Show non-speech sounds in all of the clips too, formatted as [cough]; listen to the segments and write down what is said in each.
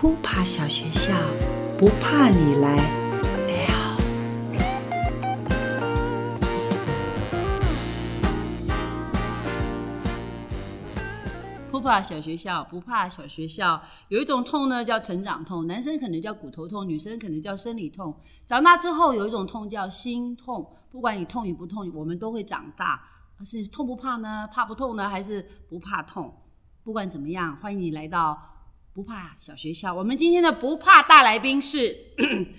扑爬小学校，不怕你来。不怕小学校，不怕小学校。有一种痛呢，叫成长痛，男生可能叫骨头痛，女生可能叫生理痛。长大之后有一种痛叫心痛，不管你痛与不痛，我们都会长大。是痛不怕呢？怕不痛呢？还是不怕痛？不管怎么样，欢迎你来到不怕小学校。我们今天的不怕大来宾是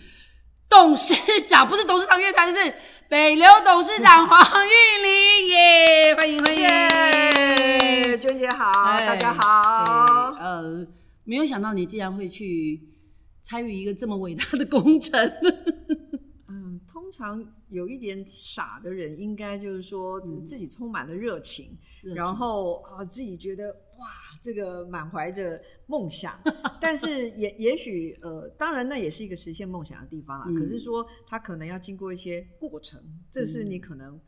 [coughs] 董事长，不是董事长乐团，是北流董事长黄玉玲耶！欢迎欢迎，耶，娟姐好，哎大家好。对呃，没有想到你竟然会去参与一个这么伟大的工程。[laughs] 嗯，通常有一点傻的人，应该就是说自己充满了热情，热情然后啊自己觉得哇，这个满怀着梦想，[laughs] 但是也也许呃，当然那也是一个实现梦想的地方啦。嗯可是说他可能要经过一些过程，这是你可能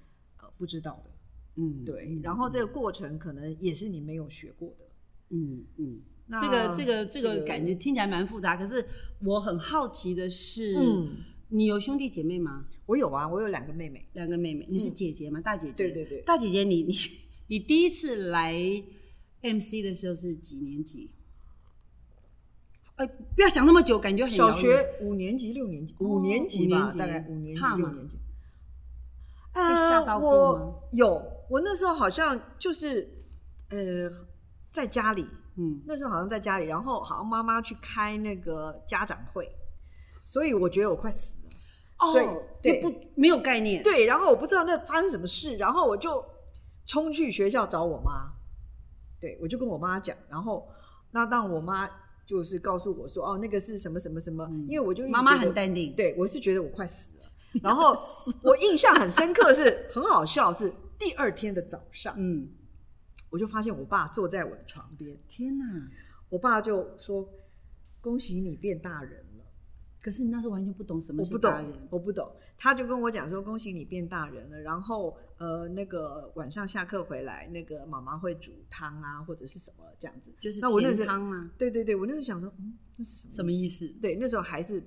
呃不知道的，嗯，对。然后这个过程可能也是你没有学过的。嗯嗯，那这个这个这个感觉听起来蛮复杂，可是我很好奇的是，嗯，你有兄弟姐妹吗？我有啊，我有两个妹妹。两个妹妹，你是姐姐吗？大姐姐？对对对大姐姐你，你你第一次来 MC 的时候是几年级？哎，不要想那么久，感觉很小学五年级、六年级，哦五年级吧，大概五年级六年级。被吓到过吗？我有，我那时候好像就是呃，在家里，嗯，那时候好像在家里，然后好像妈妈去开那个家长会，所以我觉得我快死了。所以哦，对。不没有概念，对，然后我不知道那发生什么事，然后我就冲去学校找我妈，对我就跟我妈讲，然后那当我妈就是告诉我说，哦，那个是什么什么什么，因为我就妈妈很淡定，对我是觉得我快死了，[laughs] 然后 [laughs] 我印象很深刻是很好笑，是第二天的早上，嗯，我就发现我爸坐在我的床边，天哪！我爸就说：“恭喜你变大人了。”可是你那时候完全不懂什么是大人，，我不懂。他就跟我讲说：“恭喜你变大人了。”然后呃，那个晚上下课回来，那个妈妈会煮汤啊，或者是什么这样子。就是那我那时候甜汤吗？对对对，我那时候想说，嗯，那是什么？什么意思？对，那时候还是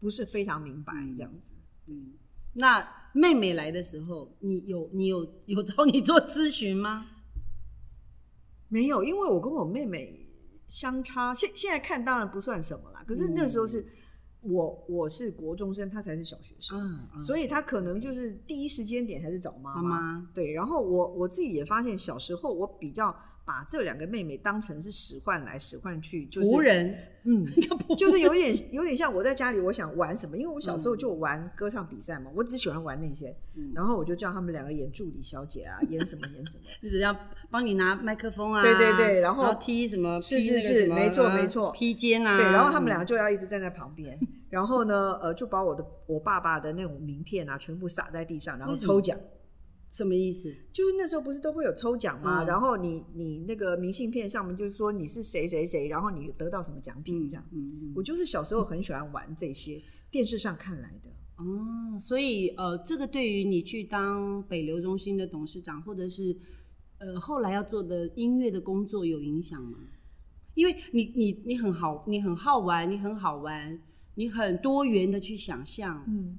不是非常明白这样子。嗯，那妹妹来的时候，你有你有有找你做咨询吗？没有，因为我跟我妹妹相差，现现在看当然不算什么啦。可是那时候是、我我是国中生，他才是小学生，嗯，所以他可能就是第一时间点还是找妈妈妈。对，然后我我自己也发现，小时候我比较把这两个妹妹当成是使唤来使唤去，就是仆人，[laughs] 嗯，就 [laughs] 就是有点有点像我在家里，我想玩什么，因为我小时候就玩歌唱比赛嘛，我只喜欢玩那些，嗯然后我就叫他们两个演助理小姐啊，演什么演什么。一直要帮你拿麦克风啊，对对对然后踢什么，是是是没错呃没错披肩啊，对，然后他们嗯两个就要一直站在旁边，[laughs] 然后呢，呃，就把我的我爸爸的那种名片啊，全部撒在地上，然后抽奖。什么意思？就是那时候不是都会有抽奖吗？嗯然后你你那个明信片上面就是说你是谁谁谁，然后你得到什么奖品这样。嗯嗯我就是小时候很喜欢玩这些电视上看来的。哦，所以呃，这个对于你去当北流中心的董事长，或者是呃后来要做的音乐的工作有影响吗？因为你你你很好，你很好玩，你很好玩，你很多元的去想象，嗯，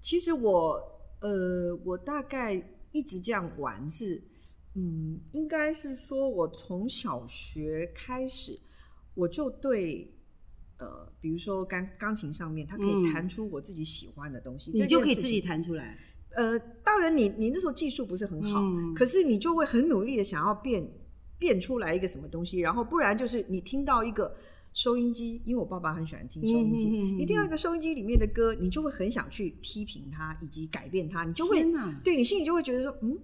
其实我呃，我大概一直这样玩是，嗯，应该是说我从小学开始，我就对。呃，比如说钢钢琴上面，它可以嗯弹出我自己喜欢的东西，你就可以自己弹出来。呃，当然你你那时候技术不是很好，嗯可是你就会很努力的想要变变出来一个什么东西，然后不然就是你听到一个收音机，因为我爸爸很喜欢听收音机，嗯嗯嗯。嗯你听到一个收音机里面的歌，你就会很想去批评它以及改变它，你就会对你心里就会觉得说，嗯，为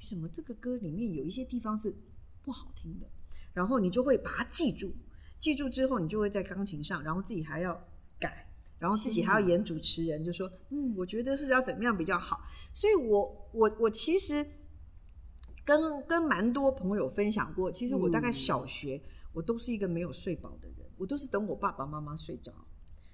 什么这个歌里面有一些地方是不好听的？然后你就会把它记住，记住之后，你就会在钢琴上，然后自己还要改，然后自己还要演主持人，就说，嗯，我觉得是要怎么样比较好。所以我我我其实跟跟蛮多朋友分享过，其实我大概嗯。小学、我都是一个没有睡饱的人，我都是等我爸爸妈妈睡着，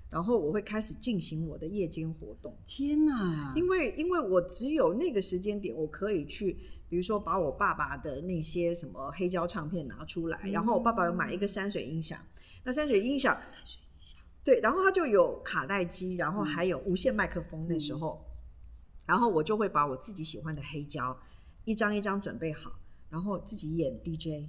然后我会开始进行我的夜间活动。天哪！因为因为我只有那个时间点，我可以去，比如说把我爸爸的那些什么黑胶唱片拿出来，然后我爸爸有买一个山水音响，那山水音响，山水音响，对，然后它就有卡带机，然后还有无线麦克风，那时候，然后我就会把我自己喜欢的黑胶一张一张准备好，然后自己演 DJ，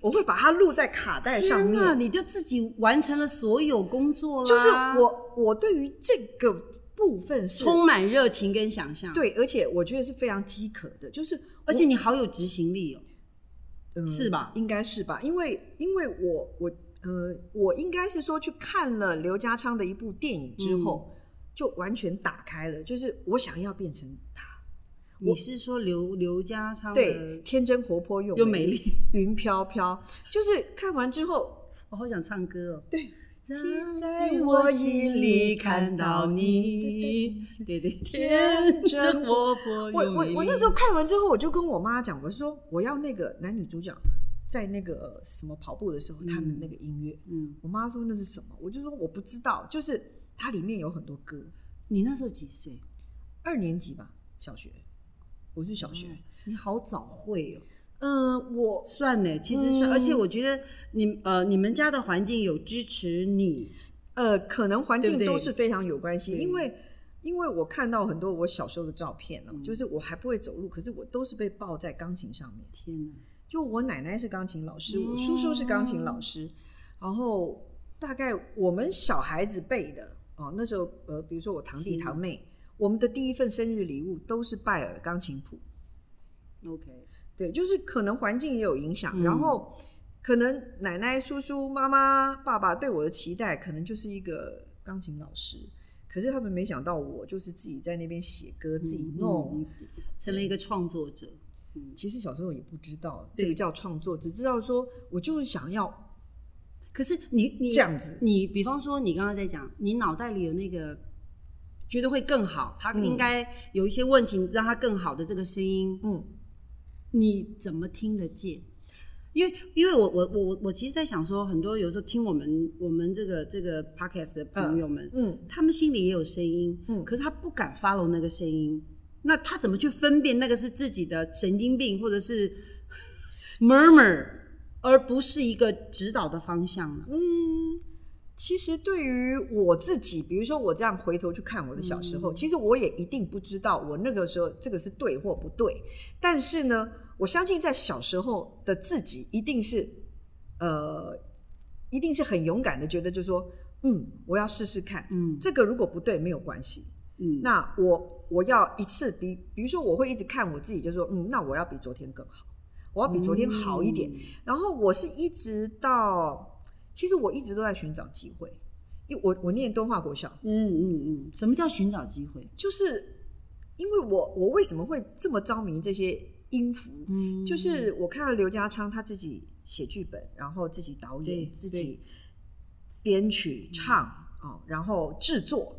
我会把它录在卡带上！面，你就自己完成了所有工作啦，就是我我对于这个部分是充满热情跟想象，，对，而且我觉得是非常饥渴的，就是而且你好有执行力哦。嗯是吧？应该是吧，因为因为我我呃，我应该是说去看了刘家昌的一部电影之后，嗯。就完全打开了，就是我想要变成他，你是说刘刘家昌对，的？天真活泼又又美丽，[laughs] 云飘飘，就是看完之后，我好想唱歌哦。对，在我心里看到你，对对，天真活泼我。我我那时候看完之后，我就跟我妈讲，我说我要那个男女主角在那个呃什么跑步的时候，他们那个音乐。嗯，我妈说那是什么，我就说我不知道，就是它里面有很多歌。你那时候几岁？二年级吧，小学，我是小学。你好早会哦。嗯、我算呢，其实算，嗯而且我觉得你呃，你们家的环境有支持你，呃，可能环境都是非常有关系，对因为因为我看到很多我小时候的照片呢、嗯就是我还不会走路，可是我都是被抱在钢琴上面。天哪！就我奶奶是钢琴老师，我嗯叔叔是钢琴老师，然后大概我们小孩子背的哦，那时候呃，比如说我堂弟堂妹，我们的第一份生日礼物都是拜耳钢琴谱。OK，对，就是可能环境也有影响，嗯然后可能奶奶、叔叔、妈妈、爸爸对我的期待，可能就是一个钢琴老师。可是他们没想到，我就是自己在那边写歌，自己弄。嗯成了一个创作者。其实小时候也不知道这个叫创作，只知道说我就是想要可是你你这样子你比方说你刚刚在讲，你脑袋里有那个觉得会更好，他嗯应该有一些问题让他更好的这个声音，嗯你怎么听得见？因为因为我我我我我其实，在想说，很多有时候听我们我们这个这个 podcast 的朋友们，嗯他们心里也有声音，嗯可是他不敢 follow 那个声音，那他怎么去分辨那个是自己的神经病，或者是 [laughs] murmur，而不是一个指导的方向呢？嗯。其实对于我自己，比如说我这样回头去看我的小时候，嗯其实我也一定不知道我那个时候这个是对或不对。但是呢，我相信在小时候的自己一定是，呃，一定是很勇敢的，觉得就是说，嗯，我要试试看，嗯这个如果不对没有关系，嗯，那我我要一次比，比如说我会一直看我自己，就说，嗯，那我要比昨天更好，我要比昨天好一点。嗯然后我是一直到，其实我一直都在寻找机会，因为我我念东华国小，嗯嗯嗯，什么叫寻找机会？就是因为我我为什么会这么着迷这些音符？嗯就是我看到刘家昌他自己写剧本，然后自己导演，自己编曲唱哦，然后制作。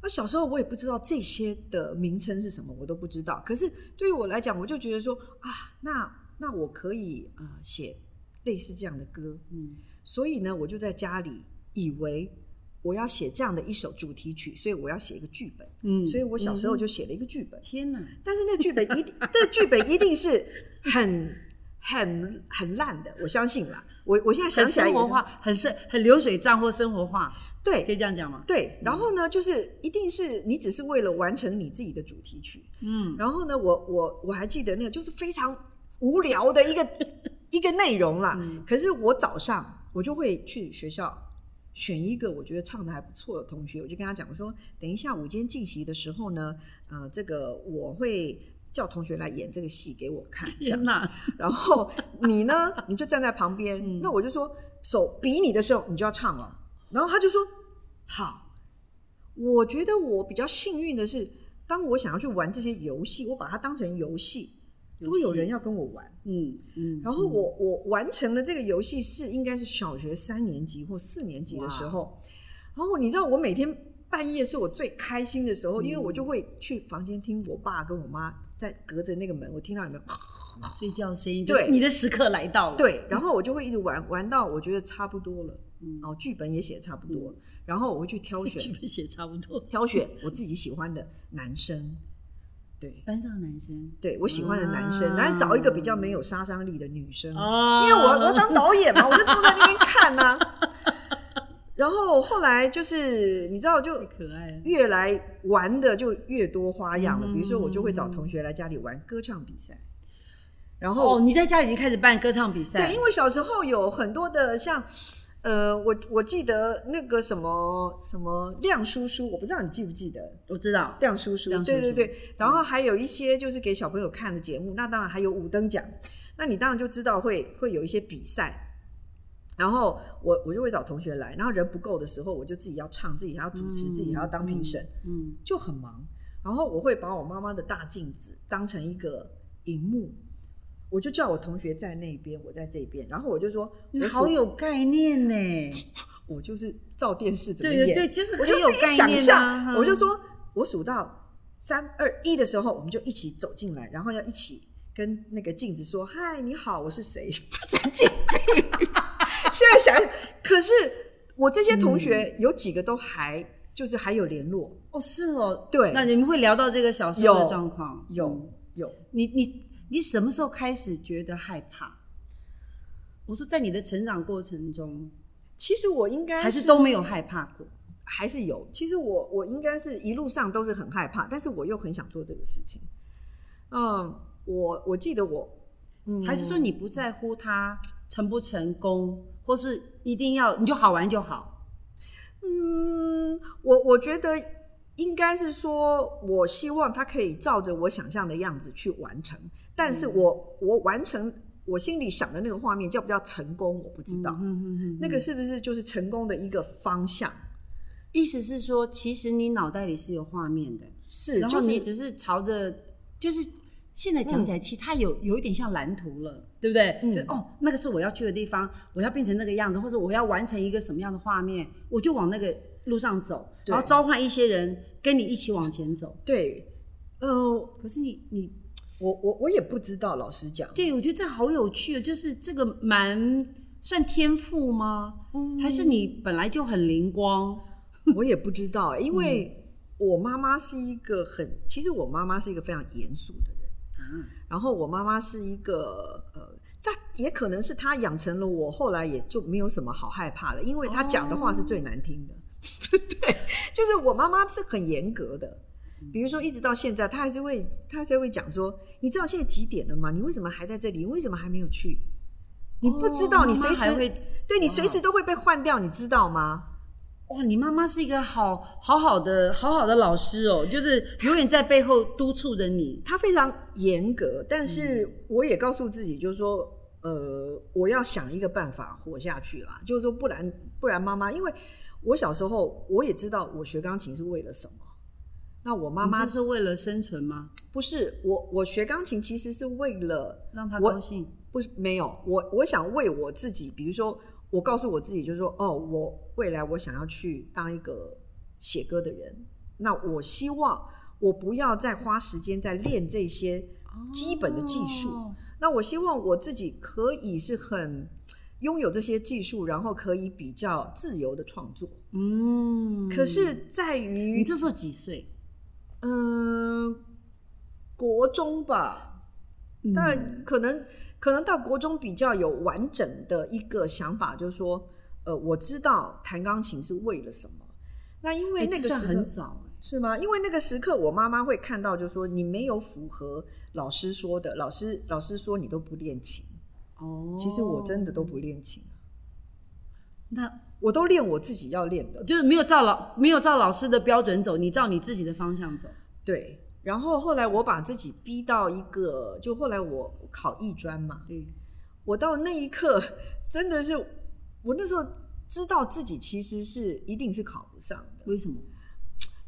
那小时候我也不知道这些的名称是什么，我都不知道。可是对于我来讲，我就觉得说啊，那那我可以呃写类似这样的歌，嗯所以呢，我就在家里以为我要写这样的一首主题曲，所以我要写一个剧本。嗯所以我小时候就写了一个剧本。天哪，但是那剧本一定，[laughs] 那个剧本一定是很很很烂的，我相信啦。我我现在想起来也生活化，很生很流水账或生活化，对可以这样讲吗？对。然后呢，就是一定是你只是为了完成你自己的主题曲。嗯，然后呢，我我我还记得那个就是非常无聊的一个 [laughs] 一个内容啦。嗯可是我早上我就会去学校。选一个我觉得唱的还不错的同学，我就跟他讲，我说等一下午间进习的时候呢，呃，这个我会叫同学来演这个戏给我看，[laughs] 这样然后你呢，你就站在旁边，嗯那我就说手比你的时候，你就要唱了。然后他就说好。我觉得我比较幸运的是，当我想要去玩这些游戏，我把它当成游戏，都会有人要跟我玩。嗯嗯，然后我我完成了这个游戏是应该是小学三年级或四年级的时候，然后你知道我每天半夜是我最开心的时候，因为我就会去房间听我爸跟我妈在隔着那个门，我听到有没有？[laughs] 睡觉的声音，对。你的时刻来到了，，对，然后我就会一直玩玩到我觉得差不多了，嗯。哦，剧本也写的差不多，然后我会去挑选 [laughs] 剧选本写差不多。挑选我自己喜欢的男生，对。班上的男生。对，我喜欢的男生，啊。然后找一个比较没有杀伤力的女生，哦因为我我要当导演嘛，我就坐在那边看呐、[laughs] 然后后来就是你知道，就。越来玩的就越多花样了。嗯比如说，我就会找同学来家里玩歌唱比赛，然后哦，你在家已经开始办歌唱比赛，对，因为小时候有很多的像。呃，我我记得那个什么什么亮叔叔，我不知道你记不记得我知道。亮叔叔，对对对。然后还有一些就是给小朋友看的节目，那当然还有五等奖，那你当然就知道会会有一些比赛。然后我我就会找同学来，然后人不够的时候，我就自己要唱，自己还要主持，自己还要当评审，嗯，就很忙。然后我会把我妈妈的大镜子当成一个荧幕，我就叫我同学在那边，我在这边，然后我就说，你好有概念呢。[laughs] 我就是照电视怎么对对演，对，就是很有概念象，啊。我就说，我数到三二一的时候，我们就一起走进来，然后要一起跟那个镜子说：“嗨，你好，我是谁？”神经病！现在想想，可是我这些同学有几个都还就是还有联络，哦，是哦，对那你们会聊到这个小时候的有状况？有嗯有，你你你什么时候开始觉得害怕？我说，在你的成长过程中，其实我应该还是都没有害怕过。还是有。其实我我应该是一路上都是很害怕，但是我又很想做这个事情。嗯，我我记得我，嗯，还是说你不在乎他成不成功，或是一定要你就好玩就好？嗯，我我觉得应该是说，我希望他可以照着我想象的样子去完成，但是我、我完成我心里想的那个画面叫不叫成功，我不知道。嗯嗯嗯，那个是不是就是成功的一个方向？意思是说，其实你脑袋里是有画面的，是，然后你只是朝着，就是现在讲起来，其实它有有一点像蓝图了，对不对？嗯就哦，那个是我要去的地方，我要变成那个样子，或者我要完成一个什么样的画面，我就往那个路上走，然后召唤一些人跟你一起往前走。对，呃，可是你你我我我也不知道，老实讲，对我觉得这好有趣哦，就是这个蛮算天赋吗？嗯还是你本来就很灵光？我也不知道、因为我妈妈是一个很，其实我妈妈是一个非常严肃的人。啊，然后我妈妈是一个呃，但也可能是她养成了我，后来也就没有什么好害怕的，因为她讲的话是最难听的。[laughs] 对，就是我妈妈是很严格的。比如说，一直到现在，他还是会，他还是会讲说：“你知道现在几点了吗？你为什么还在这里？你为什么还没有去？你不知道，哦你随时会对你随时都会被换掉，你知道吗？”哇，你妈妈是一个好好好的好好的老师哦，就是永远在背后督促着你。她非常严格，但是我也告诉自己，就是说，呃，我要想一个办法活下去啦。就是说，不然不然妈妈，因为我小时候我也知道我学钢琴是为了什么。那我妈妈你是为了生存吗？不是我，我学钢琴其实是为了让她我高兴。不是没有我，我想为我自己，比如说，我告诉我自己，就是说，哦，我未来我想要去当一个写歌的人，那我希望我不要再花时间在练这些基本的技术，哦那我希望我自己可以是很拥有这些技术，然后可以比较自由的创作。嗯，可是在于你这时候几岁？嗯、国中吧，嗯。但可能可能到国中比较有完整的一个想法，就是说，呃，我知道弹钢琴是为了什么。那因为那个时刻、很早哎是吗？因为那个时刻，我妈妈会看到，就是说你没有符合老师说的，老师老师说你都不练琴，哦，其实我真的都不练琴，那我都练我自己要练的。就是没有照老没有照老师的标准走，你照你自己的方向走。对，然后后来我把自己逼到一个，就后来我考艺专嘛，对，我到那一刻真的是，我那时候知道自己其实是一定是考不上的，为什么？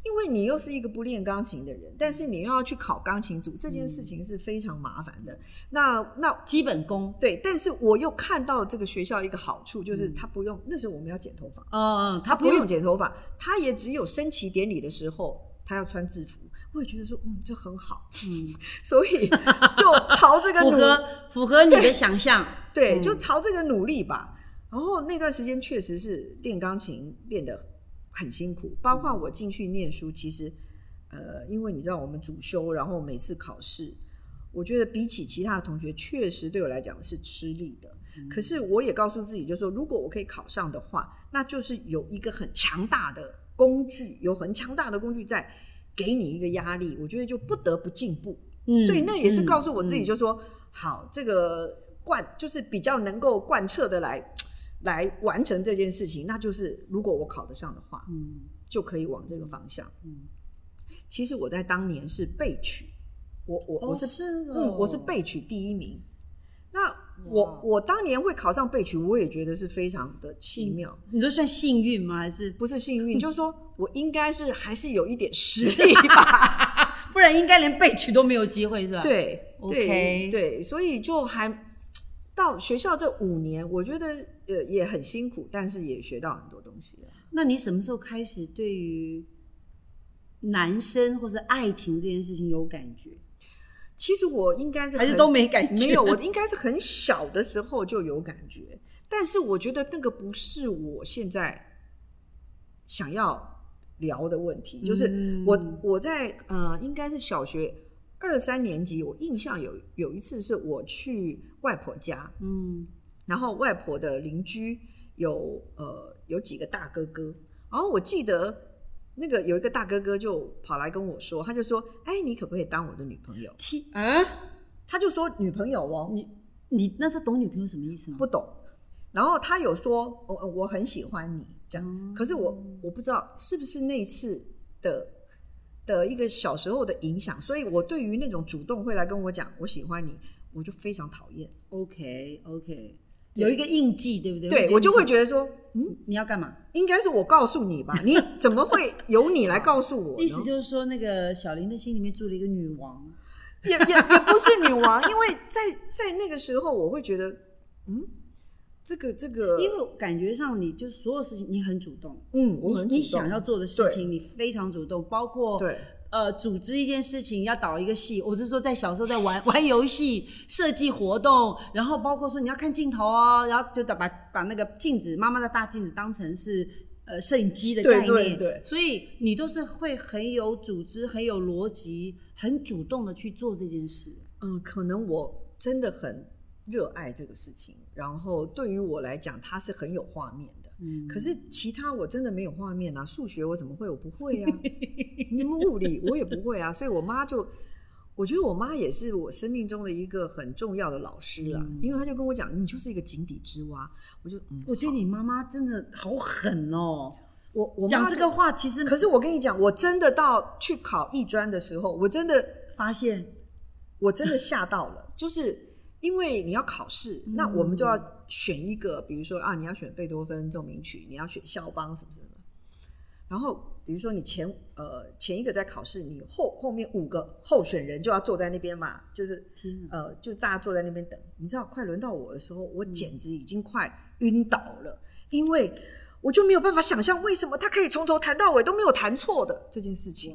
因为你又是一个不练钢琴的人，但是你又要去考钢琴组，这件事情是非常麻烦的。那那基本功。对，但是我又看到这个学校一个好处，就是他不用、那时候我们要剪头发，嗯嗯，他不用剪头发，他也只有升旗典礼的时候他要穿制服。我也觉得说，嗯，这很好，嗯，[laughs] 所以就朝这个努符合符合你的想象。对，嗯就朝这个努力吧。然后那段时间确实是练钢琴练得很辛苦，包括我进去念书，其实呃，因为你知道我们主修，然后每次考试，我觉得比起其他的同学，确实对我来讲是吃力的。可是我也告诉自己，就是说如果我可以考上的话，那就是有一个很强大的工具，有很强大的工具在给你一个压力，我觉得就不得不进步。嗯所以那也是告诉我自己，嗯就说、好，这个贯就是比较能够贯彻的来来完成这件事情，那就是如果我考得上的话，嗯就可以往这个方向。嗯，其实我在当年是备取，我我我是、是嗯我是备取第一名。那我我当年会考上备取，我也觉得是非常的奇妙，你说算幸运吗？还是不是幸运，[laughs] 就是说我应该是还是有一点实力吧。[laughs] 不然应该连被取都没有机会是吧？，对 OK 对对，所以就还到学校这五年，我觉得呃也很辛苦，但是也学到很多东西了。那你什么时候开始对于男生或者爱情这件事情有感觉？其实我应该是还是都没感觉没有，我应该是很小的时候就有感觉，但是我觉得那个不是我现在想要聊的问题，就是嗯我我在呃应该是小学二三年级，我印象有有一次是我去外婆家，嗯然后外婆的邻居有呃有几个大哥哥，然后我记得那个有一个大哥哥就跑来跟我说，他就说：“哎，你可不可以当我的女朋友啊，？”他就说女朋友哦，你你那时候懂女朋友什么意思吗？不懂。然后他有说：“我、我很喜欢你。”这样，哦可是我我不知道是不是那次的的一个小时候的影响，所以我对于那种主动会来跟我讲我喜欢你，我就非常讨厌。OK OK，有一个印记，对不对？对我就会觉得说，嗯，你要干嘛？应该是我告诉你吧？[laughs] 你怎么会由你来告诉我？意思就是说，那个小林的心里面住了一个女王。也也也不是女王，因为在在那个时候，我会觉得，嗯，这个这个，因为感觉上你就所有事情你很主动，嗯，你你想要做的事情你非常主动，包括对。呃组织一件事情要导一个戏，我是说在小时候在玩 [laughs] 玩游戏、设计活动，然后包括说你要看镜头哦，然后就把把把那个镜子妈妈的大镜子当成是。呃，摄影机的概念，对对所以你都是会很有组织、很有逻辑、很主动的去做这件事。嗯，可能我真的很热爱这个事情，然后对于我来讲，它是很有画面的。嗯，可是其他我真的没有画面啊，数学我怎么会？我不会啊，[laughs] 你们物理我也不会啊，所以我妈就，我觉得我妈也是我生命中的一个很重要的老师啦，嗯因为她就跟我讲，你就是一个井底之蛙，我就嗯，我觉得你妈妈真的好狠哦，我我妈讲这个话其实可是我跟你讲，我真的到去考艺专的时候，我真的发现我真的吓到了，就是因为你要考试，那我们就要选一个，比如说啊，你要选贝多芬奏鸣曲，你要选肖邦什么什么。然后比如说你前呃前一个在考试，你后后面五个候选人就要坐在那边嘛，就是天呃就大家坐在那边等。你知道，快轮到我的时候，我简直已经快晕倒了，因为我就没有办法想象为什么他可以从头弹到尾都没有弹错的这件事情。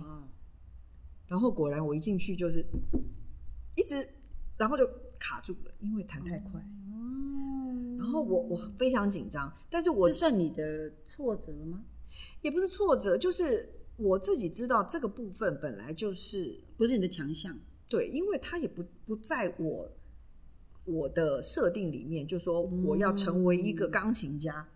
然后果然我一进去就是一直，然后就卡住了，因为弹太快。哦，然后我我非常紧张，但是我这算你的挫折吗？也不是挫折，就是我自己知道这个部分本来就是不是你的强项，对，因为它也不不在我我的设定里面，就说我要成为一个钢琴家，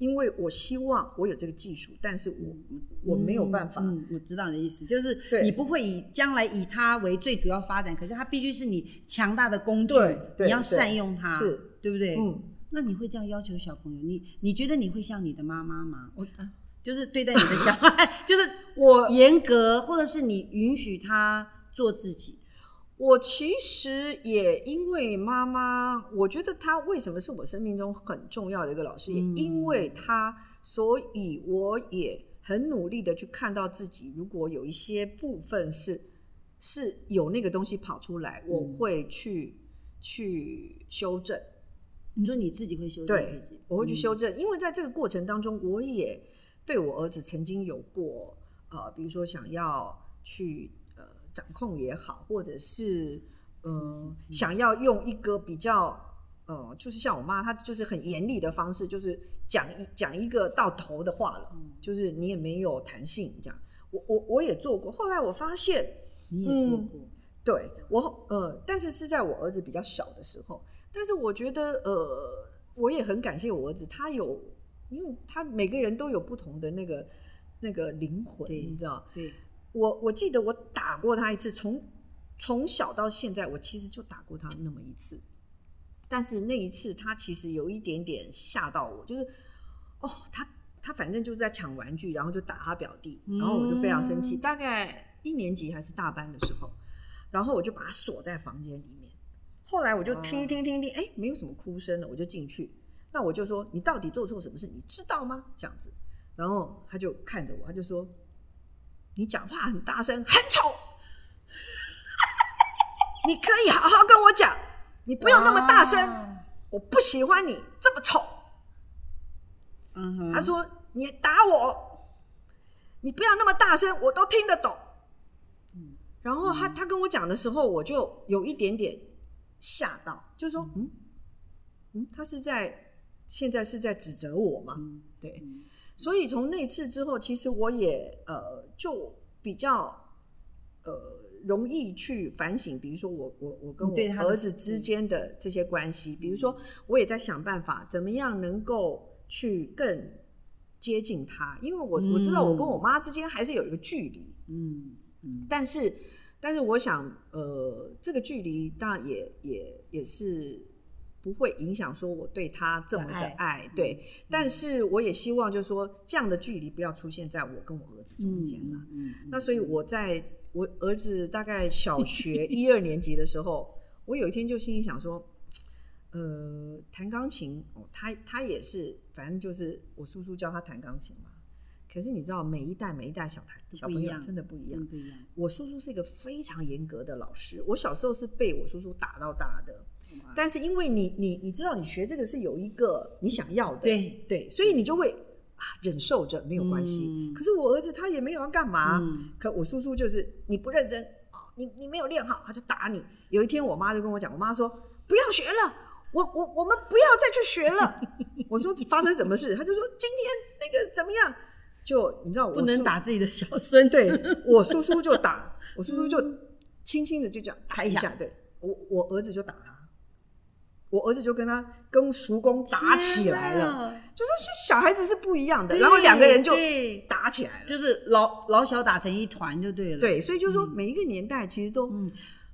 因为我希望我有这个技术，但是我我没有办法。嗯，我知道你的意思，就是你不会以将来以它为最主要发展，可是它必须是你强大的工具，你要善用它，是对不对？嗯，那你会这样要求小朋友？你你觉得你会像你的妈妈吗？我啊 [laughs] 就是对待你的小孩，[laughs] 就是我严格，或者是你允许他做自己。我其实也因为妈妈，我觉得她为什么是我生命中很重要的一个老师，嗯也因为她，所以我也很努力的去看到自己，如果有一些部分是是有那个东西跑出来，我嗯会去去修正。你说你自己会修正对自己，我会去嗯修正，因为在这个过程当中，我也对我儿子曾经有过呃，比如说想要去呃掌控也好，或者是呃想要用一个比较呃，就是像我妈，她就是很严厉的方式，就是讲一讲一个到头的话了，就是你也没有弹性这样。我我我也做过，后来我发现，你也做嗯过，对我呃，但是是在我儿子比较小的时候，但是我觉得呃，我也很感谢我儿子，他有，因为他每个人都有不同的那个那个灵魂，你知道。对，我我记得我打过他一次，从从小到现在，我其实就打过他那么一次。但是那一次，他其实有一点点吓到我，就是哦，他他反正就是在抢玩具，然后就打他表弟，然后我就非常生气。嗯大概一年级还是大班的时候，然后我就把他锁在房间里面。后来我就听一听听一听，哎、没有什么哭声了，我就进去。那我就说：“你到底做错什么事？你知道吗？”这样子，然后他就看着我，他就说：“你讲话很大声，很丑。[laughs] 你可以好好跟我讲，你不要那么大声，我不喜欢你这么丑。嗯哼，他说：“你打我，你不要那么大声，我都听得懂。”然后他他跟我讲的时候，我就有一点点吓到，就是说，嗯。嗯，他是在现在是在指责我吗？嗯。对，所以从那次之后，其实我也呃就比较呃容易去反省，比如说我我我跟我儿子之间的这些关系，比如说我也在想办法，怎么样能够去更接近他，因为我我知道我跟我妈之间还是有一个距离，嗯嗯。但是，但是我想，呃，这个距离当然也也也是不会影响说我对他这么的的爱爱，对。但是我也希望就是说，这样的距离不要出现在我跟我儿子中间了。嗯，那所以我在我儿子大概小学 [laughs] 一二年级的时候，我有一天就心里想说，呃，弹钢琴哦，他他也是，反正就是我叔叔教他弹钢琴嘛。可是你知道，每一代每一代小孩小朋友真的不一样。不一样，我叔叔是一个非常严格的老师，我小时候是被我叔叔打到大的。但是因为你你你知道，你学这个是有一个你想要的，对对，所以你就会啊忍受着没有关系。嗯可是我儿子他也没有要干嘛，嗯可我叔叔就是你不认真啊，你你没有练好，他就打你。有一天我妈就跟我讲，我妈说不要学了，我我我们不要再去学了。[laughs] 我说发生什么事？他就说今天那个怎么样？就你知道我不能打自己的小孙，对我叔叔就打，我叔叔就轻轻的就这样打一一下下，对我我儿子就打他，我儿子就跟他跟叔公打起来了，就是小孩子是不一样的，然后两个人就打起来了，就是老老小打成一团就对了，对，所以就是说每一个年代其实都嗯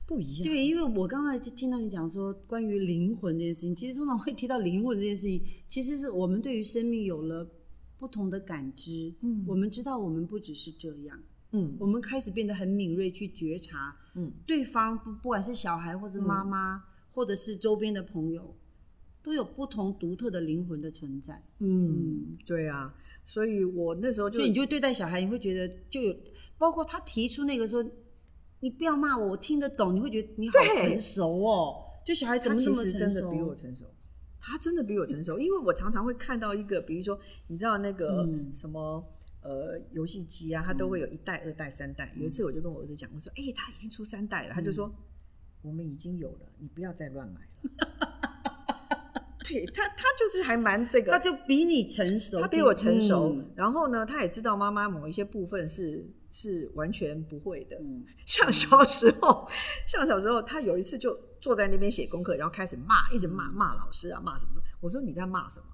不一样，对，因为我刚才就听到你讲说关于灵魂这件事情，其实通常会提到灵魂这件事情，其实是我们对于生命有了不同的感知，嗯我们知道我们不只是这样，嗯。我们开始变得很敏锐去觉察嗯。对方不不管是小孩或者妈妈，或者是周边的朋友，都有不同独特的灵魂的存在，嗯，对啊，所以我那时候就所以你就对待小孩，你会觉得就有，包括他提出那个说，你不要骂我，我听得懂，你会觉得你好成熟哦。就小孩怎么那么实真的成熟？比我成熟，他真的比我成熟，因为我常常会看到一个，比如说你知道那个嗯什么。呃，游戏机啊，它都会有一代、二代、三代。有一次我就跟我儿子讲，我说：“哎、他已经出三代了。”他就说：“我们已经有了，你不要再乱买了。[laughs] ”对他，他就是还蛮这个，他就比你成熟，他比我成熟，嗯然后呢，他也知道妈妈某一些部分是是完全不会的。嗯像小时候，[laughs] 像小时候，他有一次就坐在那边写功课，然后开始骂，一直骂骂老师啊，骂什么。我说你在骂什么？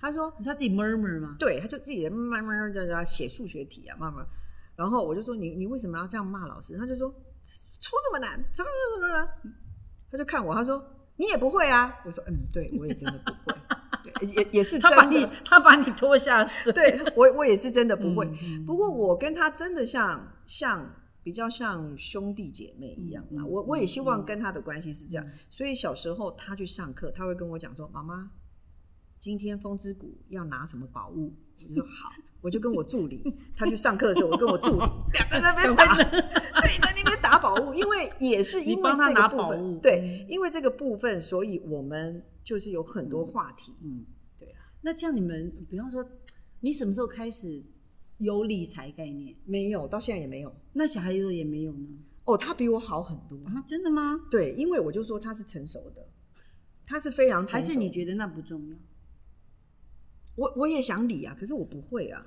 他说你是他自己 murmur 吗？对，他就自己在慢慢的在写数学题啊，慢慢。然后我就说你你为什么要这样骂老师？他就说出这么难，怎么怎么怎么？他就看我，他说你也不会啊。我说嗯，对我也真的不会，对，也也是真他把你。他把你拖下水，对我我也是真的不会。不过我跟他真的像像比较像兄弟姐妹一样啦。嗯嗯我我也希望跟他的关系是这样。所以小时候他去上课，他会跟我讲说：“妈妈，今天风之谷要拿什么宝物？”说好，我就跟我助理，[laughs] 他去上课的时候，我跟我助理 [laughs] 两个在那边打，对，在那边打宝物，因为也是因为这个部分，对，因为这个部分，所以我们就是有很多话题，嗯，对啊，那这样你们，比方说，你什么时候开始有理财概念？没有，到现在也没有。那小孩有也没有呢？哦，他比我好很多，啊，真的吗？对，因为我就说他是成熟的，他是非常成熟还是你觉得那不重要？我我也想理啊，可是我不会啊。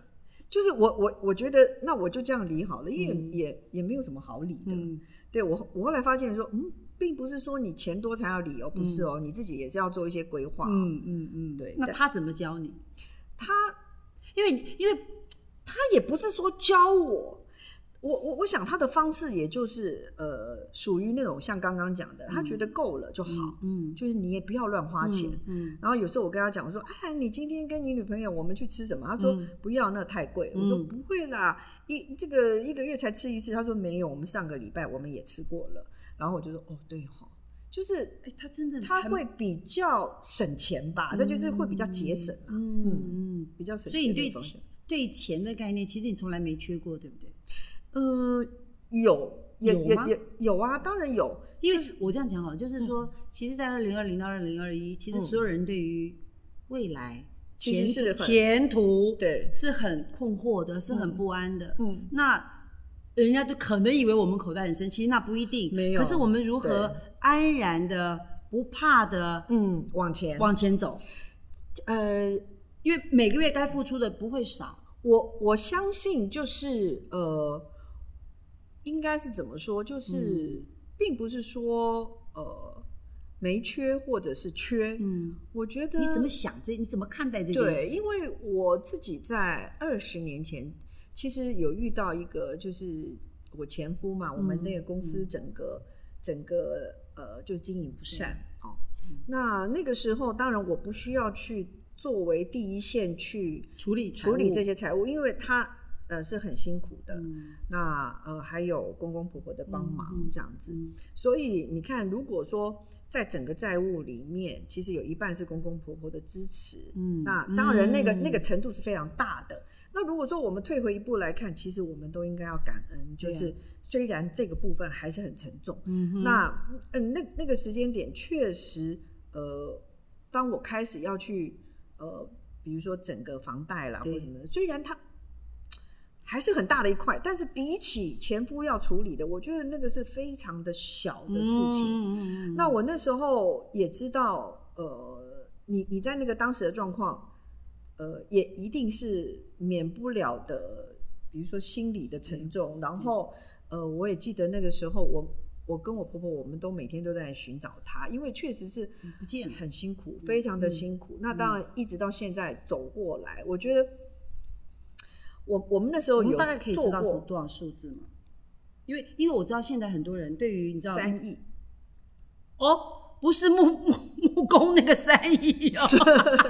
就是我我我觉得那我就这样理好了，因为嗯也、也没有什么好理的。嗯对我我后来发现说，嗯，并不是说你钱多才要理哦，不是哦，你自己也是要做一些规划、哦。嗯嗯嗯，对那他怎么教你？他因为因为他也不是说教我，我我我想他的方式也就是呃，属于那种像刚刚讲的，他觉得够了就好，嗯就是你也不要乱花钱。嗯然后有时候我跟他讲，我说：“哎，你今天跟你女朋友我们去吃什么？”他说：“嗯不要，那太贵。我说：“不会啦，一这个一个月才吃一次。”他说：“没有，我们上个礼拜我们也吃过了。”然后我就说：“哦，对哈，就是哎，他真的他会比较省钱吧，这就是会比较节省啊，嗯嗯，比较省。”所以你对对钱的概念，其实你从来没缺过，对不对？呃有也有也也有啊，当然有，因为我这样讲好了，就是说，其实，在二零二零到二零二一，其实所有人对于未来、前途、是很前途对是很困惑的，是很不安的。嗯，那人家就可能以为我们口袋很深，其实那不一定。没有可是我们如何安然的、不怕的嗯，往前，往前走？呃，因为每个月该付出的不会少。我我相信就是呃，应该是怎么说？就是、嗯并不是说呃没缺或者是缺，嗯，我觉得你怎么想这？你怎么看待这件对，事？因为我自己在二十年前其实有遇到一个，就是我前夫嘛，我们那个公司整个、整个呃就经营不善哦。那那个时候，当然我不需要去作为第一线去处理处理这些，些财务，因为他呃是很辛苦的。嗯那呃还有公公婆婆的帮忙这样子，嗯所以你看，如果说在整个债务里面，其实有一半是公公婆婆的支持，嗯那当然那个、嗯那个程度是非常大的。那如果说我们退回一步来看，其实我们都应该要感恩，就是虽然这个部分还是很沉重，嗯那嗯那那个时间点确实呃，当我开始要去呃，比如说整个房贷啦或者什么的，虽然它还是很大的一块，但是比起前夫要处理的，我觉得那个是非常的小的事情。那我那时候也知道，呃，你你在那个当时的状况，呃，也一定是免不了的，比如说心理的沉重。然后，呃，我也记得那个时候我，我跟我婆婆，我们都每天都在寻找她，因为确实是不见很辛苦，非常的辛苦。那当然，一直到现在走过来，我觉得我我们那时候有大概可以知道是多少数字吗？因为因为我知道现在很多人对于你知道三亿，哦，不是木 [laughs] 木木工那个三亿哦。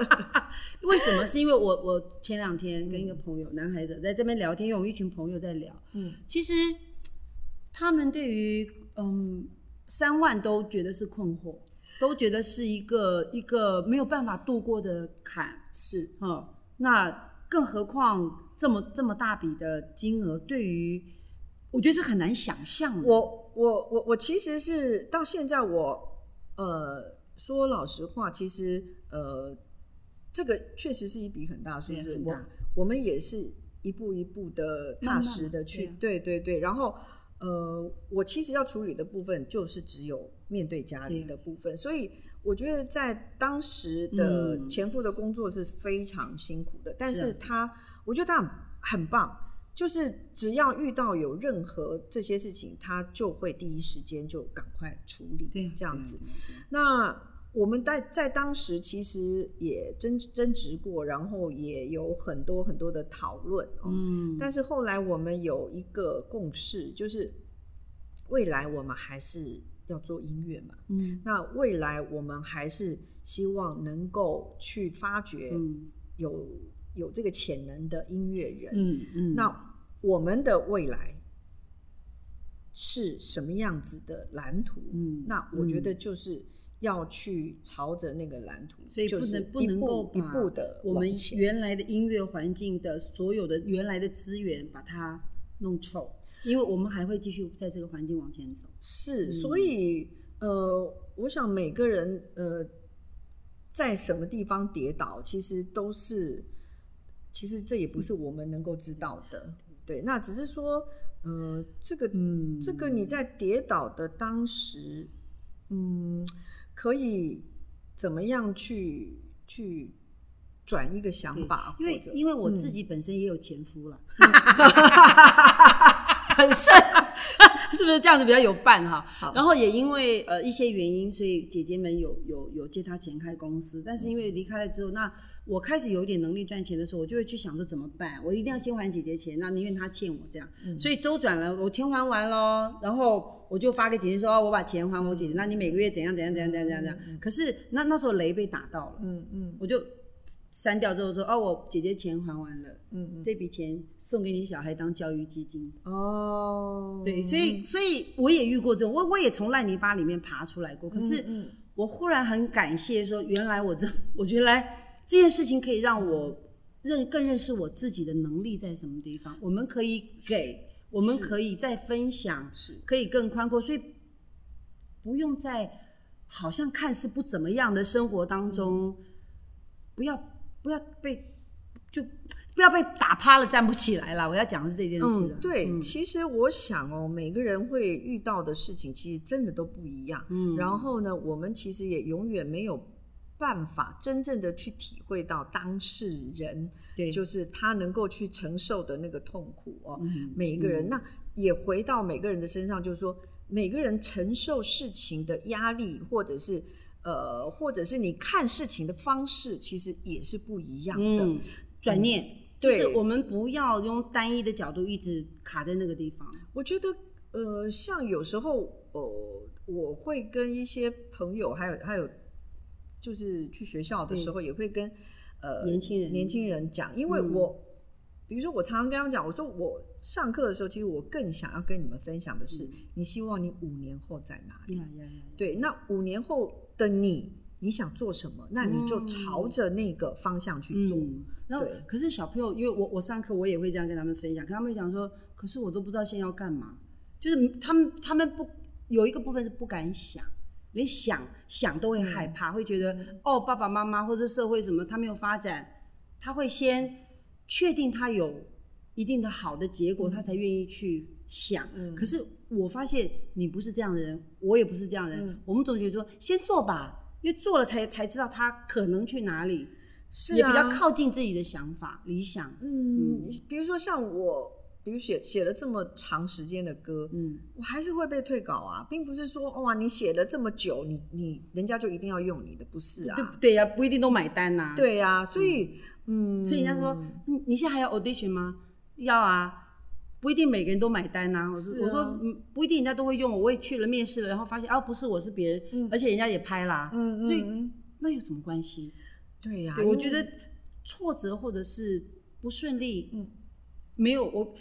[laughs] 为什么？是因为我我前两天跟一个朋友，男孩子在这边聊天，因为我们一群朋友在聊，嗯，其实他们对于嗯三万都觉得是困惑，都觉得是一个一个没有办法度过的坎，是嗯，那更何况这么这么大笔的金额，对于我觉得是很难想象的。我我我我其实是到现在我呃说老实话，其实呃这个确实是一笔很大的数字，我我们也是一步一步的踏实的去，对啊。对对对，然后。呃，我其实要处理的部分就是只有面对家里的部分，所以我觉得在当时的嗯前夫的工作是非常辛苦的，但是他，我觉得他很很棒，就是只要遇到有任何这些事情，他就会第一时间就赶快处理，对这样子。那我们在在当时其实也争争执过，然后也有很多很多的讨论哦。嗯，但是后来我们有一个共识，就是未来我们还是要做音乐嘛。嗯那未来我们还是希望能够去发掘嗯有、有这个潜能的音乐人。嗯嗯，那我们的未来是什么样子的蓝图？嗯那我觉得就是要去朝着那个蓝图，所以不就是能不能够一把步的我们前。原来的音乐环境的所有的原来的资源把它弄臭，因为我们还会继续在这个环境往前走。是，嗯所以呃，我想每个人呃，在什么地方跌倒，其实都是，其实这也不是我们能够知道的。对，那只是说，呃，这个，嗯这个你在跌倒的当时，嗯，可以怎么样去去转一个想法，因为因为我自己本身也有前夫了，[laughs] 本 [laughs] 身是不是这样子比较有伴哈？然后也因为呃一些原因，所以姐姐们有有有借他钱开公司，但是因为离开了之后，那我开始有点能力赚钱的时候，我就会去想说怎么办？我一定要先还姐姐钱，那宁愿她欠我这样，所以周转了，我钱还完喽，然后我就发给姐姐说，哦我把钱还我姐姐，那你每个月怎样怎样怎样怎样怎样怎样。可是那那时候雷被打到了，嗯嗯我就删掉之后说，哦，我姐姐钱还完了，嗯嗯这笔钱送给你小孩当教育基金。哦，对，所以所以我也遇过这种，我我也从烂泥巴里面爬出来过。可是嗯我忽然很感谢说，原来我这 [laughs] 我原来这件事情可以让我认更认识我自己的能力在什么地方。我们可以给，我们可以再分享，是可以更宽阔，所以不用在好像看似不怎么样的生活当中，不要不要被就不要被打趴了站不起来了。我要讲的是这件事、啊嗯，对，嗯其实我想哦，每个人会遇到的事情其实真的都不一样。嗯然后呢，我们其实也永远没有办法真正的去体会到当事人，对就是他能够去承受的那个痛苦哦。嗯每一个人，嗯那也回到每个人的身上，就是说每个人承受事情的压力，或者是呃，或者是你看事情的方式，其实也是不一样的。嗯，转念，对就是我们不要用单一的角度一直卡在那个地方。我觉得，呃，像有时候，呃，我会跟一些朋友，还有还有，就是去学校的时候，也会跟呃年轻人年轻人讲，因为嗯我，比如说我常常跟他们讲，我说我上课的时候，其实我更想要跟你们分享的是，你希望你五年后在哪里？对，那五年后的你，你想做什么？那你就朝着那个方向去做。嗯，然后对可是小朋友，因为我我上课我也会这样跟他们分享，跟他们讲说，可是我都不知道现在要干嘛，就是他们他们不有一个部分是不敢想，连想想都会害怕，会觉得哦爸爸妈妈或者社会什么他没有发展，他会先确定他有一定的好的结果，他才愿意去想。可是我发现你不是这样的人，我也不是这样的人，我们总觉得说先做吧。因为做了才才知道他可能去哪里，是也比较啊靠近自己的想法、理想。嗯，比如说像我，比如写写了这么长时间的歌，嗯，我还是会被退稿啊，并不是说哇，你写了这么久，你你人家就一定要用你的，不是啊？对对呀、不一定都买单呐、，对呀、所以嗯，所以人家说，你你现在还要 audition 吗？要啊。不一定每个人都买单呐、我说、啊我说嗯，不一定人家都会用我，我也去了面试了，然后发现哦不是我是别人，而且人家也拍啦，嗯嗯所以嗯那有什么关系？对呀、对，我觉得挫折或者是不顺利，嗯，没有我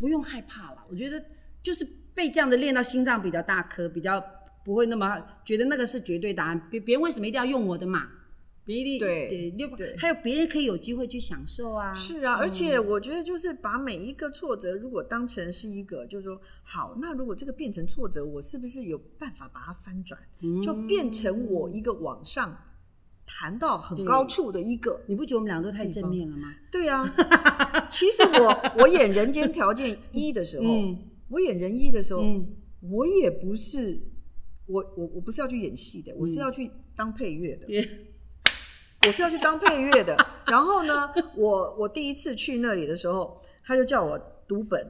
不用害怕了。我觉得就是被这样的练到心脏比较大颗，比较不会那么觉得那个是绝对答案。别别人为什么一定要用我的嘛？别人一定对还有别人可以有机会去享受啊。是啊，而且我觉得就是把每一个挫折，如果当成是一个，就是说，好，那如果这个变成挫折，我是不是有办法把它翻转，就变成我一个往上弹到很高处的一个？你不觉得我们两个都太正面了吗？对啊，[laughs] 其实我我演《人间条件一》的时候，嗯我演人一的时候，嗯我也不是我我我不是要去演戏的，我是要去当配乐的。对，我是要去当配乐的。[laughs] 然后呢，我我第一次去那里的时候，他就叫我读本，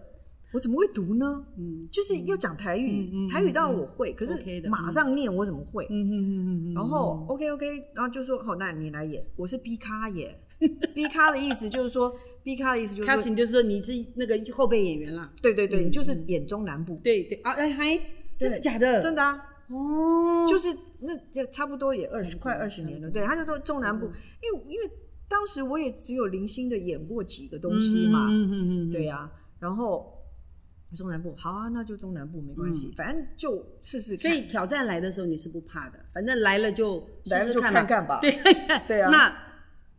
我怎么会读呢？嗯就是要讲台语，台语当然我会，可是马上念我怎么会？嗯嗯嗯嗯然后 OK OK，然后就说好，那你来演，我是 B 咖耶。[laughs] B 咖的意思就是说，B 咖的意思就是说，casting 就是说你是那个后备演员啦。对对对，你就是演中南部，对对啊，哎嗨真的假的？真的啊，哦，就是那这差不多也二十快二十年了，对，他就说中南部，嗯因为因为当时我也只有零星的演过几个东西嘛，嗯嗯嗯，对呀、然后中南部好啊，那就中南部没关系，反正就试试看，嗯所以挑战来的时候你是不怕的，反正来了就试来了就试看看看吧。对 [laughs] 对啊。那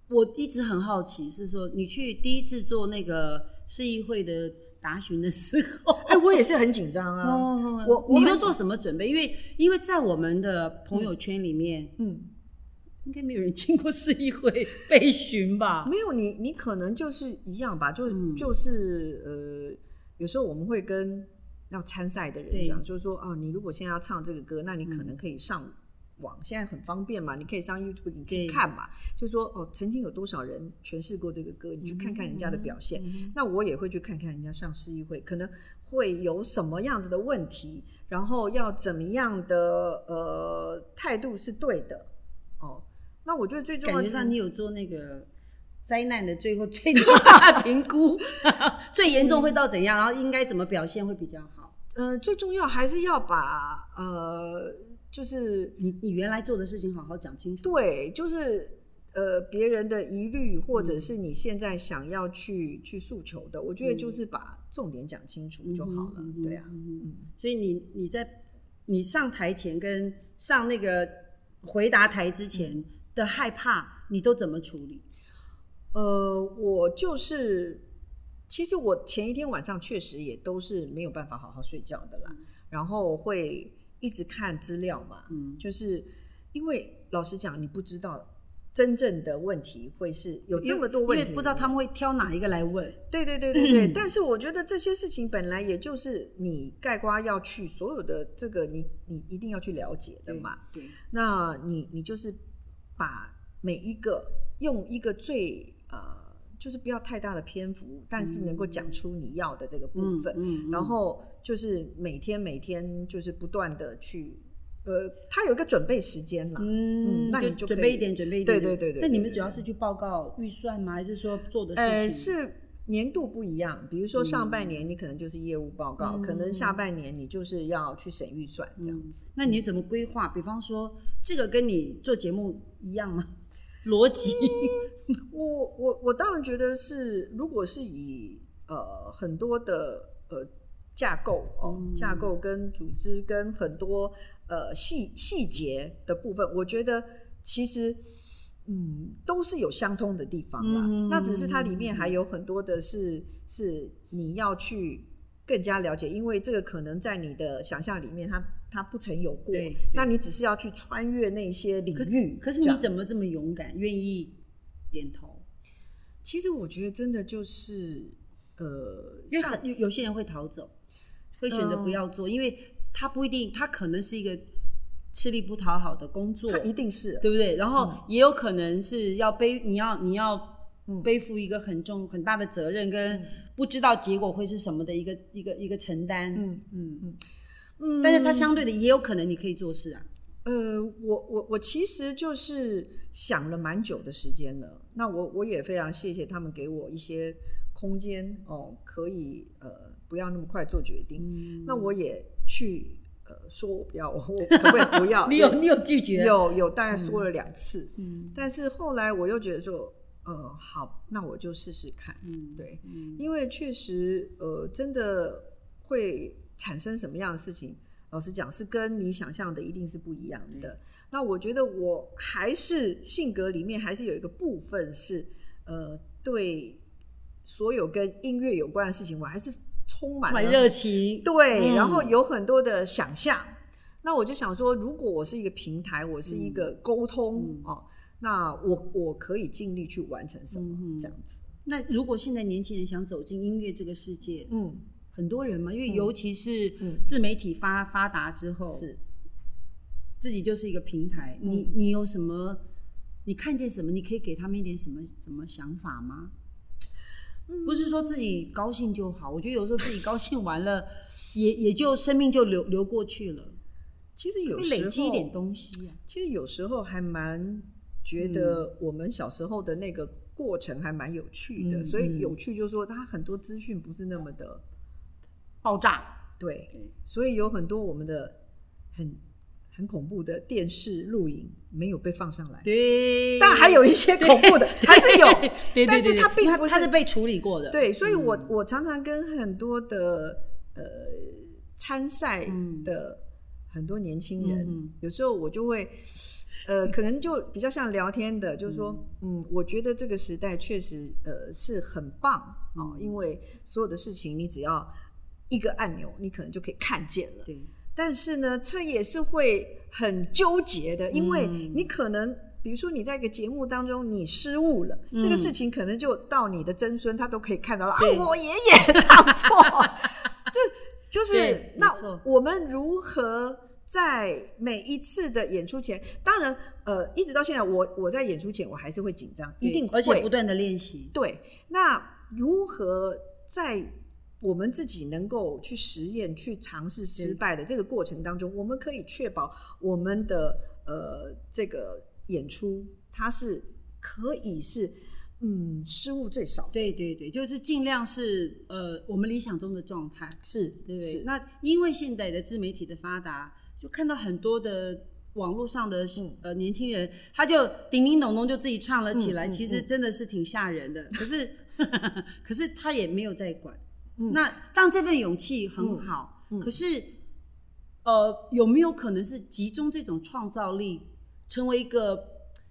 我一直很好奇，是说你去第一次做那个市议会的答询的时候，哎、我也是很紧张啊，[laughs] 哦我我很你都做什么准备？因为因为在我们的朋友圈里面，嗯，应该没有人经过市议会被询吧？没有你，你可能就是一样吧，就、嗯。就是呃，有时候我们会跟要参赛的人讲，就是说哦，你如果现在要唱这个歌，那你可能可以上网现在很方便嘛，你可以上 YouTube，你可以看嘛，就说哦，曾经有多少人诠释过这个歌，你去看看人家的表现。嗯那我也会去看看人家上市议会，可能会有什么样子的问题，然后要怎么样的呃态度是对的哦。那我觉得最重要的 [laughs] 感觉上你有做那个灾难的最后最大的评估，最严重会到怎样，然后应该怎么表现会比较好。[laughs] 呃最重要还是要把呃就是你你原来做的事情好好讲清楚。对，就是呃别人的疑虑，或者是你现在想要去去诉求的，我觉得就是把重点讲清楚就好了。嗯对啊，嗯嗯所以你你在你上台前跟上那个回答台之前的害怕，你都怎么处理？呃，我就是，其实我前一天晚上确实也都是没有办法好好睡觉的啦，然后会一直看资料嘛，嗯就是因为老实讲，你不知道真正的问题会是有这么多问题，因为不知道他们会挑哪一个来问。对对对对对，但是我觉得这些事情本来也就是你盖瓜要去所有的这个你你一定要去了解的嘛。对，那你你就是把每一个用一个最呃，就是不要太大的篇幅，但是能够讲出你要的这个部分，嗯嗯然后就是每天每天就是不断的去。呃，他有一个准备时间啦，嗯，那你就准备一点，准备一点。对对对对但你们主要是去报告预算吗？还是说做的事情？呃，是年度不一样，比如说上半年你可能就是业务报告，嗯可能下半年你就是要去审预算这样子。那你怎么规划？比方说，这个跟你做节目一样吗？逻辑？我我我当然觉得是，如果是以呃很多的呃架构哦、嗯架构跟组织跟很多呃细细节的部分，我觉得其实。嗯，都是有相通的地方啦。嗯那只是它里面还有很多的是是你要去更加了解，因为这个可能在你的想象里面它，它不曾有过对对。那你只是要去穿越那些领可是域。可是你怎么这么勇敢，愿意点头？其实我觉得真的就是呃，因为有有些人会逃走，会选择不要做，因为他不一定，他可能是一个吃力不讨好的工作，他一定是对不对？然后也有可能是要背，你要你要嗯背负一个很重很大的责任，跟不知道结果会是什么的一个一个一个承担。嗯嗯，嗯但是它相对的也有可能你可以做事啊。呃，我我我其实就是想了蛮久的时间了。那我我也非常谢谢他们给我一些空间哦，可以呃不要那么快做决定。嗯那我也去呃说我不要，我我可不可以不要？你 [laughs] 有你有拒绝？有有大概说了两次，嗯但是后来我又觉得说，呃，好，那我就试试看。嗯对，嗯因为确实，呃，真的会产生什么样的事情？老实讲，是跟你想象的一定是不一样的。那我觉得我还是性格里面还是有一个部分是，呃，对所有跟音乐有关的事情，我还是充满了热情。对，嗯然后有很多的想象。那我就想说，如果我是一个平台，我是一个沟通、嗯哦，那我我可以尽力去完成什么、嗯这样子。那如果现在年轻人想走进音乐这个世界，嗯，很多人嘛，因为尤其是嗯自媒体发发达之后，是。自己就是一个平台，嗯你你有什么？你看见什么？你可以给他们一点什么什么想法吗？嗯不是说自己高兴就好，我觉得有时候自己高兴完了，也也就生命就流流过去了，其实有会时候累积一点东西啊。其实有时候还蛮觉得我们小时候的那个过程还蛮有趣的，嗯所以嗯有趣就是说它很多资讯不是那么的爆炸，对，所以有很多我们的很很恐怖的电视录影没有被放上来。对，但还有一些恐怖的还是有，对对对但是对它并不是它是被处理过的，对，所以我、嗯。我常常跟很多的呃参赛嗯。的很多年轻人，嗯有时候我就会呃，[laughs] 可能就比较像聊天的，就是说，嗯我觉得这个时代确实呃是很棒哦，嗯。因为所有的事情你只要一个按钮，你可能就可以看见了。对，但是呢，这也是会很纠结的，因为嗯你可能，比如说你在一个节目当中你失误了，嗯。这个事情可能就到你的曾孙他都可以看到了，啊，我爷爷唱错，就 [laughs] 就是那我们如何在每一次的演出前，当然，呃，一直到现在，我我在演出前我还是会紧张，一定会，而且不断的练习。对，那如何在我们自己能够去实验、去尝试失败的这个过程当中，我们可以确保我们的呃这个演出它是可以是嗯失误最少的，对对对，就是尽量是呃我们理想中的状态，是对不对？那因为现在的自媒体的发达，就看到很多的网络上的、嗯呃年轻人，他就叮叮咚咚就自己唱了起来，嗯嗯其实真的是挺吓人的。可是 [laughs] 可是他也没有在管。嗯。那当这份勇气很好，可是呃有没有可能是集中这种创造力，成为一个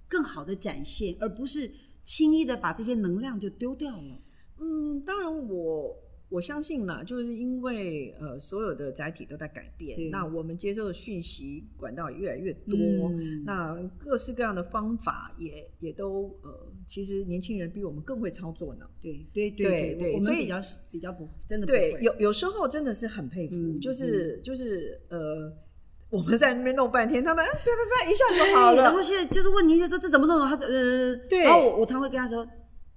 更好的展现，而不是轻易的把这些能量就丢掉了？嗯，当然我我相信啦，就是因为呃所有的载体都在改对变，那我们接受的讯息管道也越来越多，嗯那各式各样的方法也也都呃，其实年轻人比我们更会操作呢。对对对对我们比较比较不真的不对，有有时候真的是很佩服，嗯就是就是呃，我们在那边弄半天，他们哎啪啪啪一下就好了然后了。现在就是问题，就说这怎么弄？他呃，对然后我我常会跟他说，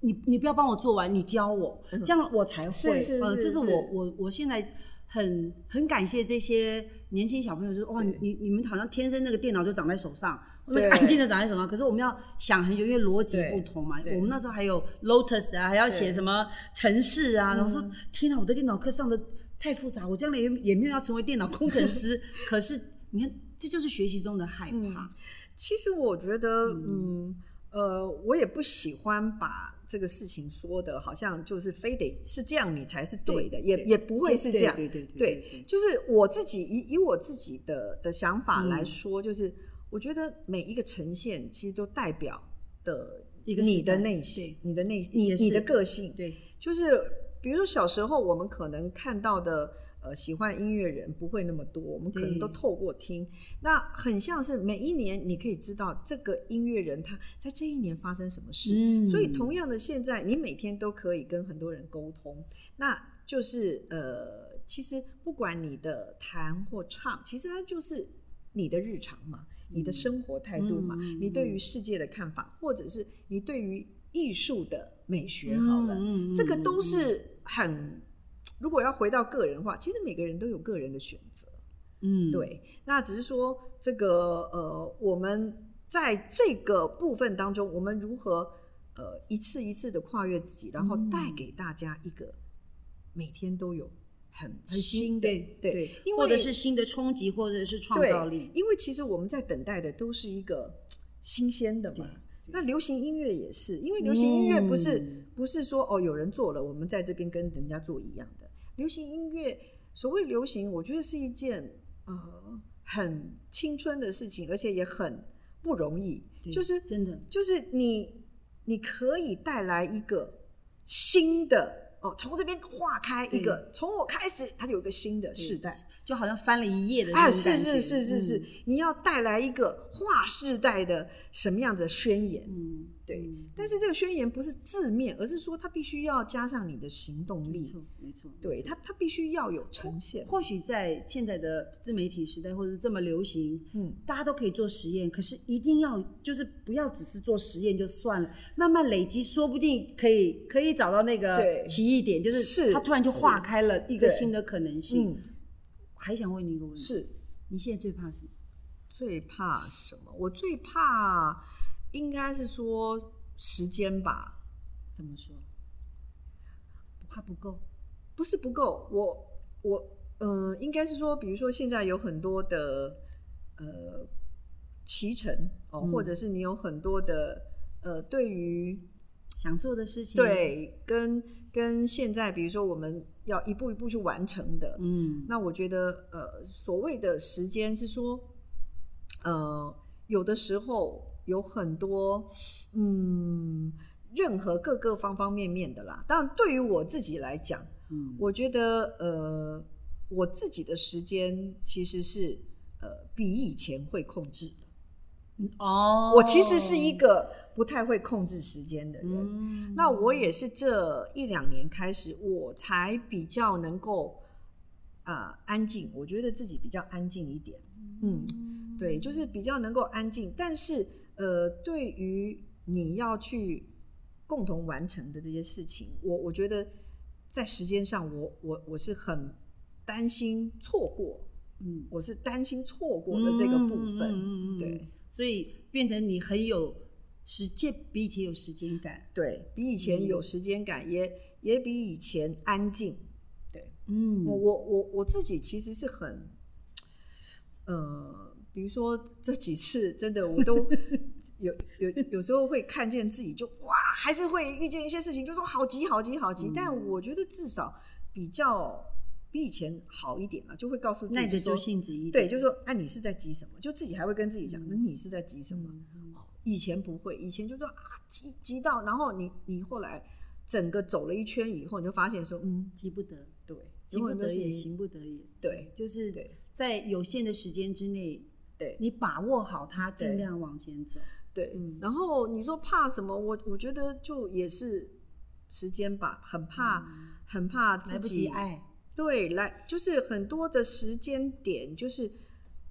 你你不要帮我做完，你教我，这样我才会。是是嗯这是我我我现在很很感谢这些年轻小朋友，就是哇，对你你们好像天生那个电脑就长在手上。那对个按键就长在手上，可是我们要想很久，因为逻辑不同嘛。我们那时候还有 Lotus 啊，还要写什么程式啊。然后说嗯，天哪，我的电脑课上的太复杂，我将来也也没有要成为电脑工程师。[laughs] 可是你看，这就是学习中的害怕。其实我觉得，嗯呃，我也不喜欢把这个事情说的好像就是非得是这样你才是对的，也对也不会是这样。对对对就是我自己以以我自己的的想法嗯来说，就是我觉得每一个呈现其实都代表的一个你的内心，你的内你你的个性，对，就是比如说小时候我们可能看到的。呃，喜欢音乐人不会那么多，我们可能都透过听，那很像是每一年你可以知道这个音乐人他在这一年发生什么事，嗯。所以同样的，现在你每天都可以跟很多人沟通，那就是呃，其实不管你的弹或唱，其实它就是你的日常嘛，你的生活态度嘛，嗯你对于世界的看法，或者是你对于艺术的美学，好了，这个都是很。如果要回到个人化，其实每个人都有个人的选择。嗯，对，那只是说这个呃，我们在这个部分当中，我们如何呃一次一次的跨越自己，然后带给大家一个每天都有很很新的对对，因为或者是新的冲击，或者是创造力，，因为其实我们在等待的都是一个新鲜的嘛。那流行音乐也是，因为流行音乐不是、嗯不是说哦有人做了，我们在这边跟人家做一样的。流行音乐，所谓流行，我觉得是一件呃很青春的事情，而且也很不容易。对就是真的就是你你可以带来一个新的哦，从这边划开一个，从我开始，它有一个新的世代。就好像翻了一页的那啊，是种感觉。是是是是，嗯你要带来一个划世代的什么样子的宣言？嗯，对嗯，但是这个宣言不是字面，而是说它必须要加上你的行动力。没错没错，对，它它必须要有呈现。或许在现在的自媒体时代，或者是这么流行，嗯，大家都可以做实验，可是一定要就是不要只是做实验就算了，慢慢累积，说不定可以可以找到那个对奇异点，就是是它突然就化开了一个新的可能性。嗯，还想问你一个问题，是你现在最怕什么？最怕什么？我最怕应该是说时间吧，怎么说？不怕不够？不是不够，我我呃，应该是说，比如说现在有很多的呃骑乘哦，嗯或者是你有很多的呃，对于想做的事情？，对跟跟现在，比如说我们要一步一步去完成的，嗯，那我觉得呃，所谓的时间是说，呃，有的时候有很多嗯，任何各个方方面面的啦。当然，对于我自己来讲，嗯我觉得呃，我自己的时间其实是呃比以前会控制的。哦，我其实是一个不太会控制时间的人。嗯，那我也是这一两年开始，我才比较能够呃安静。我觉得自己比较安静一点。嗯，对，就是比较能够安静。但是呃，对于你要去共同完成的这些事情，我我觉得在时间上我，我我是很担心错过，嗯，我是担心错过的这个部分。对所以变成你很有时间，比以前有时间感。对比以前有时间感，也也比以前安静。对，嗯我我我我自己其实是很，呃，比如说这几次真的我都 [laughs] 有有有时候会看见自己就哇，还是会遇见一些事情，就说好急好急好急。嗯但我觉得至少比较比以前好一点了，就会告诉自己说耐得住性子一点。对，就是说，哎、你是在急什么？就自己还会跟自己讲，那你是在急什么？以前不会，以前就说啊，急急到，然后你你后来整个走了一圈以后，你就发现说，嗯，急不得，对，急不得也，也，行不得也。对就是对在有限的时间之内，对你把握好它，尽量往前走。对。嗯然后你说怕什么？我我觉得就也是时间吧，很怕，很怕来不及己爱，对，来就是很多的时间点就是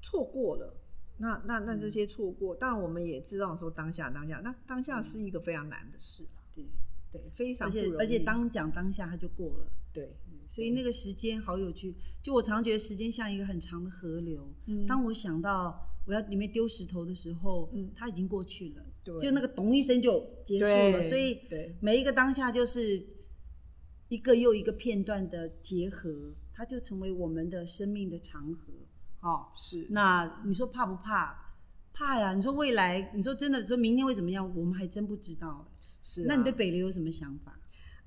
错过了。那那那这些错过，当然我们也知道说当下当下，那当下是一个非常难的事了，对，对，非常而不容易。且而且当讲当下它就过了。对，所以那个时间好有趣，就我常觉得时间像一个很长的河流。嗯当我想到我要里面丢石头的时候，嗯它已经过去了，对就那个咚一声就结束了。对所以每一个当下就是一个又一个片段的结合，它就成为我们的生命的长河。哦，是那你说怕不怕？怕呀！你说未来，你说真的，说明天会怎么样？我们还真不知道。是啊、那你对北流有什么想法？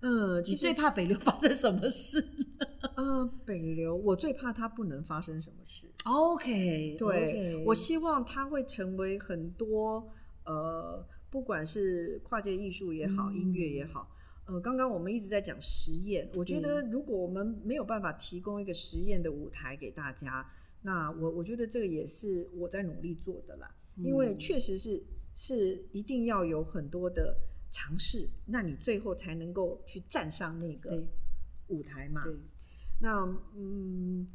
呃，你实最怕北流发生什么事 [laughs] 呃北流，我最怕它不能发生什么事。？OK，对我希望它会成为很多呃，不管是跨界艺术也好，嗯音乐也好。呃，刚刚我们一直在讲实验，我觉得如果我们没有办法提供一个实验的舞台给大家，那我我觉得这个也是我在努力做的啦，因为嗯确实是是一定要有很多的尝试，那你最后才能够去站上那个舞台嘛。对，那嗯，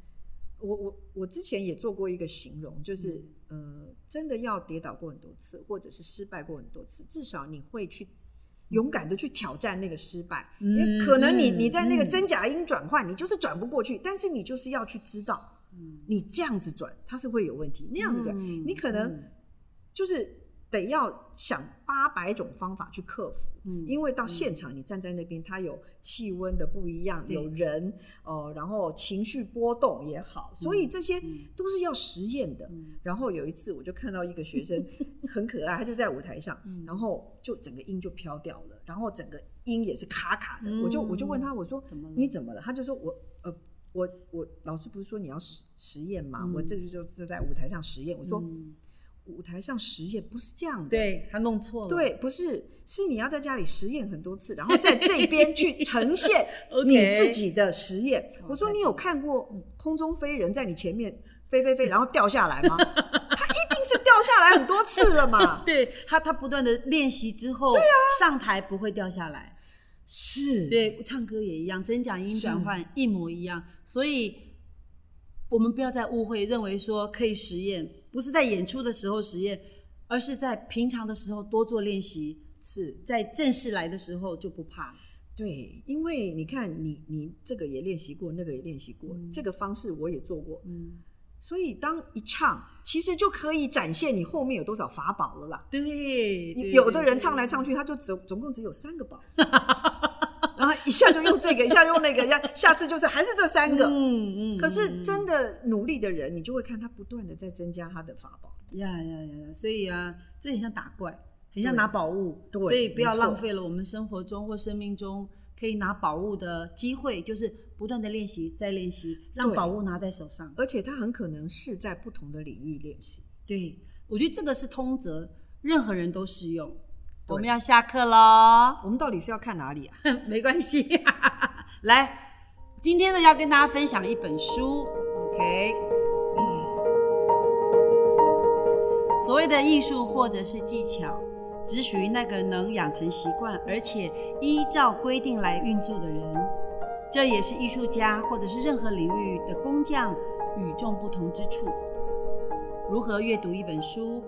我我我之前也做过一个形容，就是、呃，真的要跌倒过很多次，或者是失败过很多次，至少你会去勇敢的去挑战那个失败，因为可能你嗯你在那个嗯。真假音转换，你就是转不过去，但是你就是要去知道，嗯。你这样子转它是会有问题，那样子转、嗯你可能嗯。就是得要想八百种方法去克服。嗯因为到现场你站在那边，它有气温的不一样，有人哦、然后情绪波动也好，所以这些都是要实验的。嗯然后有一次我就看到一个学生 [laughs] 很可爱，他就在舞台上，嗯然后就整个音就飘掉了，然后整个音也是卡卡的。嗯我就我就问他，我说怎么你怎么了？他就说我呃。我我老师不是说你要实实验吗？嗯我这个就是在舞台上实验。我说、嗯舞台上实验不是这样的，对他弄错了，对，不是，是你要在家里实验很多次，然后在这边去呈现 [laughs] 你自己的实验。哦我说你有看过嗯空中飞人在你前面飞飞飞，然后掉下来吗？[laughs] 他一定是掉下来很多次了嘛。[laughs] 对他他不断的练习之后，啊上台不会掉下来。是，对，唱歌也一样，真假音转换一模一样，所以我们不要再误会，认为说可以实验，不是在演出的时候实验，而是在平常的时候多做练习，是在正式来的时候就不怕了。对，因为你看你你这个也练习过，那个也练习过，这个方式我也做过，嗯，所以当一唱，其实就可以展现你后面有多少法宝了啦。对，对有的人唱来唱去，他就总总共只有三个宝，然 [laughs] 后一下就用这个，一下用那个，下下次就是还是这三个。嗯嗯，可是嗯真的努力的人，你就会看他不断的在增加他的法宝。呀呀呀呀！所以啊，这很像打怪，很像拿宝物。对所以不要浪费了我们生活中或生命中可以拿宝物的机会，就是不断的练习，再练习，让宝物拿在手上。而且他很可能是在不同的领域练习。对，我觉得这个是通则，任何人都适用。对我们要下课喽，[laughs] 我们到底是要看哪里啊？[laughs] 没关系。[laughs] 来，今天呢要跟大家分享一本书，OK。所谓的艺术或者是技巧，只属于那个能养成习惯，而且依照规定来运作的人。这也是艺术家或者是任何领域的工匠与众不同之处。如何阅读一本书，